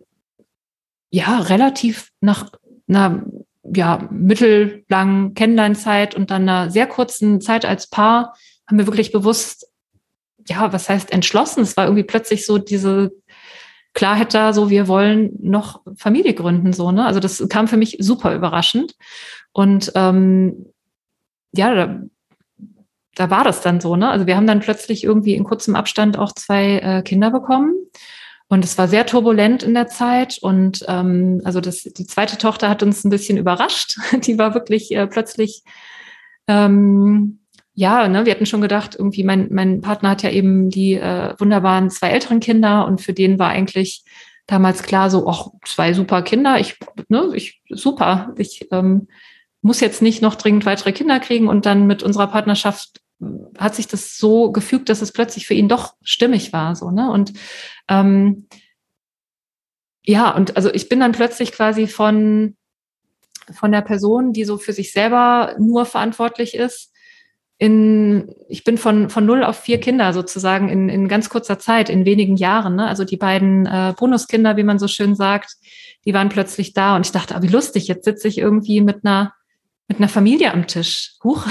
ja, relativ nach einer ja, mittellangen Kennenlernzeit und dann einer sehr kurzen Zeit als Paar haben wir wirklich bewusst, ja, was heißt entschlossen? Es war irgendwie plötzlich so diese Klarheit da, so wir wollen noch Familie gründen, so, ne? Also das kam für mich super überraschend. Und ähm, ja, da, da war das dann so, ne? Also wir haben dann plötzlich irgendwie in kurzem Abstand auch zwei äh, Kinder bekommen. Und es war sehr turbulent in der Zeit. Und ähm, also das, die zweite Tochter hat uns ein bisschen überrascht. *laughs* Die war wirklich äh, plötzlich ähm, ja, ne, wir hatten schon gedacht, irgendwie mein, mein Partner hat ja eben die äh, wunderbaren zwei älteren Kinder und für den war eigentlich damals klar so, ach, zwei super Kinder, ich, ne, ich, super, ich ähm, muss jetzt nicht noch dringend weitere Kinder kriegen und dann mit unserer Partnerschaft hat sich das so gefügt, dass es plötzlich für ihn doch stimmig war, so, ne, und ähm, ja, und also ich bin dann plötzlich quasi von, von der Person, die so für sich selber nur verantwortlich ist, in, ich bin von, von null auf vier Kinder sozusagen in, in ganz kurzer Zeit, in wenigen Jahren. Ne? Also die beiden äh, Bonuskinder, wie man so schön sagt, die waren plötzlich da und ich dachte, ah, wie lustig, jetzt sitze ich irgendwie mit einer, mit einer Familie am Tisch. Huch,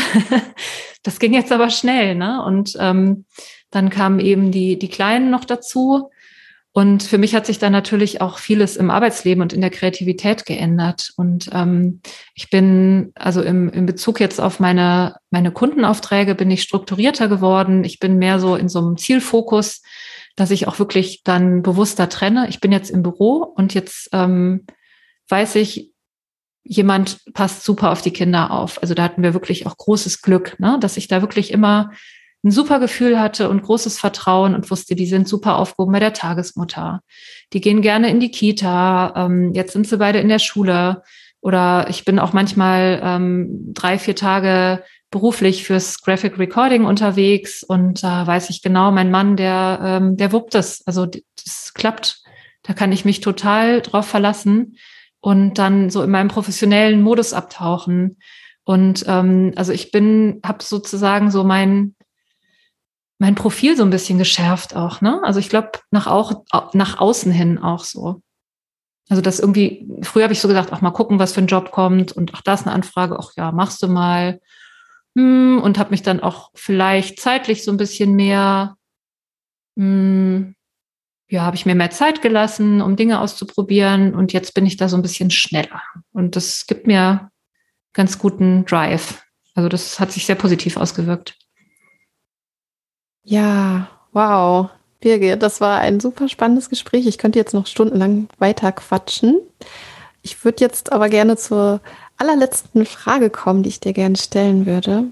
*laughs* das ging jetzt aber schnell, ne? Und ähm, dann kamen eben die, die Kleinen noch dazu. Und für mich hat sich da natürlich auch vieles im Arbeitsleben und in der Kreativität geändert. Und ähm, ich bin, also im, im Bezug jetzt auf meine, meine Kundenaufträge, bin ich strukturierter geworden. Ich bin mehr so in so einem Zielfokus, dass ich auch wirklich dann bewusster trenne. Ich bin jetzt im Büro und jetzt ähm, weiß ich, jemand passt super auf die Kinder auf. Also da hatten wir wirklich auch großes Glück, ne? dass ich da wirklich immer ein super Gefühl hatte und großes Vertrauen und wusste, die sind super aufgehoben bei der Tagesmutter. Die gehen gerne in die Kita. Ähm, jetzt sind sie beide in der Schule. Oder ich bin auch manchmal ähm, drei, vier Tage beruflich fürs Graphic Recording unterwegs und da äh, weiß ich genau, mein Mann, der, ähm, der wuppt es. Also das klappt. Da kann ich mich total drauf verlassen und dann so in meinem professionellen Modus abtauchen. Und ähm, also ich bin, habe sozusagen so mein mein Profil so ein bisschen geschärft auch, ne? Also ich glaube, nach auch nach außen hin auch so. Also das irgendwie, früher habe ich so gesagt, ach mal gucken, was für ein Job kommt und ach, da ist eine Anfrage, ach ja, machst du mal. Hm, und habe mich dann auch vielleicht zeitlich so ein bisschen mehr, hm, ja, habe ich mir mehr Zeit gelassen, um Dinge auszuprobieren und jetzt bin ich da so ein bisschen schneller. Und das gibt mir ganz guten Drive. Also das hat sich sehr positiv ausgewirkt. Ja, wow. Birgit, das war ein super spannendes Gespräch. Ich könnte jetzt noch stundenlang weiter quatschen. Ich würde jetzt aber gerne zur allerletzten Frage kommen, die ich dir gerne stellen würde.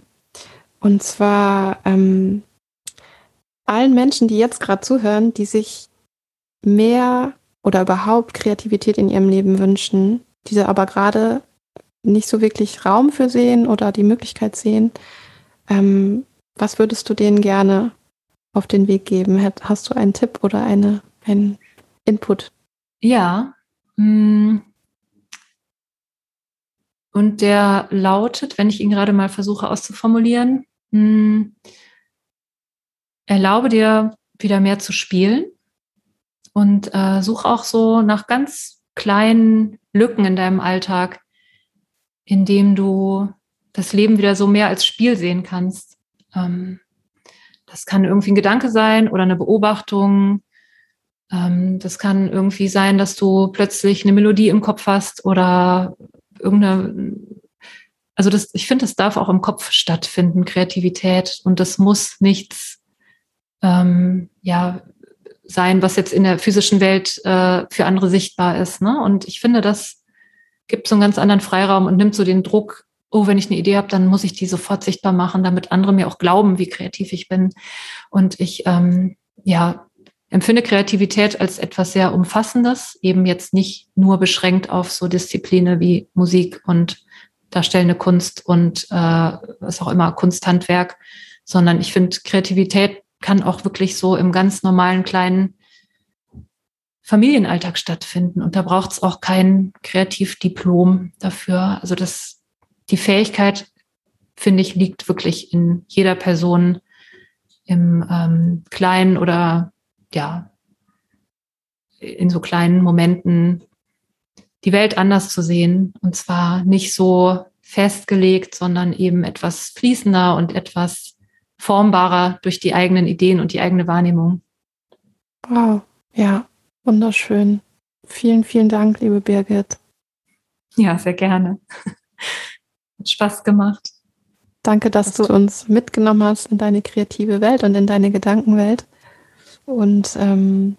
Und zwar ähm, allen Menschen, die jetzt gerade zuhören, die sich mehr oder überhaupt Kreativität in ihrem Leben wünschen, diese aber gerade nicht so wirklich Raum für sehen oder die Möglichkeit sehen, ähm, was würdest du denen gerne auf den Weg geben? Hast du einen Tipp oder eine, einen Input? Ja. Hm. Und der lautet, wenn ich ihn gerade mal versuche auszuformulieren, hm, erlaube dir wieder mehr zu spielen und äh, such auch so nach ganz kleinen Lücken in deinem Alltag, in dem du das Leben wieder so mehr als Spiel sehen kannst. Ähm, das kann irgendwie ein Gedanke sein oder eine Beobachtung. Ähm, das kann irgendwie sein, dass du plötzlich eine Melodie im Kopf hast oder irgendeine. Also das, ich finde, das darf auch im Kopf stattfinden, Kreativität. Und das muss nichts ähm, ja, sein, was jetzt in der physischen Welt äh, für andere sichtbar ist. Ne? Und ich finde, das gibt so einen ganz anderen Freiraum und nimmt so den Druck oh, wenn ich eine Idee habe, dann muss ich die sofort sichtbar machen, damit andere mir auch glauben, wie kreativ ich bin. Und ich, ähm, ja, empfinde Kreativität als etwas sehr Umfassendes, eben jetzt nicht nur beschränkt auf so Diszipline wie Musik und darstellende Kunst und äh, was auch immer, Kunsthandwerk, sondern ich finde, Kreativität kann auch wirklich so im ganz normalen kleinen Familienalltag stattfinden. Und da braucht es auch kein Kreativdiplom dafür. Also das die Fähigkeit, finde ich, liegt wirklich in jeder Person im ähm, kleinen oder ja, in so kleinen Momenten die Welt anders zu sehen. Und zwar nicht so festgelegt, sondern eben etwas fließender und etwas formbarer durch die eigenen Ideen und die eigene Wahrnehmung. Wow, ja, wunderschön. Vielen, vielen Dank, liebe Birgit. Ja, sehr gerne. *laughs* Hat Spaß gemacht. Danke, dass du uns mitgenommen hast in deine kreative Welt und in deine Gedankenwelt. Und ähm,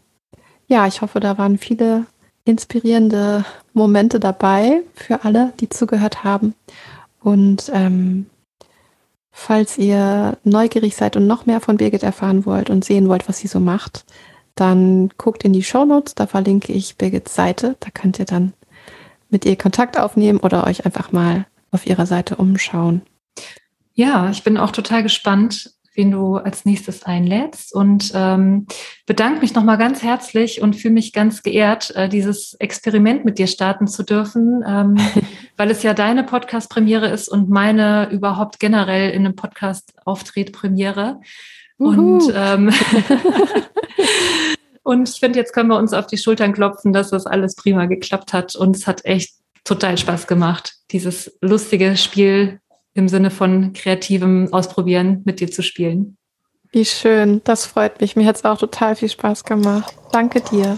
ja, ich hoffe, da waren viele inspirierende Momente dabei für alle, die zugehört haben. Und ähm, Falls ihr neugierig seid und noch mehr von Birgit erfahren wollt und sehen wollt, was sie so macht, dann guckt in die Shownotes, da verlinke ich Birgits Seite. Da könnt ihr dann mit ihr Kontakt aufnehmen oder euch einfach mal auf ihrer Seite umschauen. Ja, ich bin auch total gespannt, wen du als nächstes einlädst. Und ähm, bedanke mich nochmal ganz herzlich und fühle mich ganz geehrt, äh, dieses Experiment mit dir starten zu dürfen, ähm, *laughs* weil es ja deine Podcast-Premiere ist und meine überhaupt generell in einem Podcast Auftritt-Premiere. Und, ähm, *laughs* und ich finde, jetzt können wir uns auf die Schultern klopfen, dass das alles prima geklappt hat. Und es hat echt total Spaß gemacht, dieses lustige Spiel im Sinne von kreativem Ausprobieren mit dir zu spielen. Wie schön, das freut mich. Mir hat es auch total viel Spaß gemacht. Danke dir.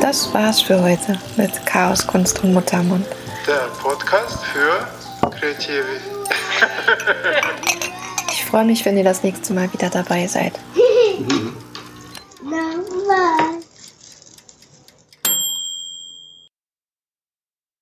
Das war's für heute mit Chaos, Kunst und Muttermund. Der Podcast für Kreative. *laughs* ich freue mich, wenn ihr das nächste Mal wieder dabei seid. *laughs* Mama.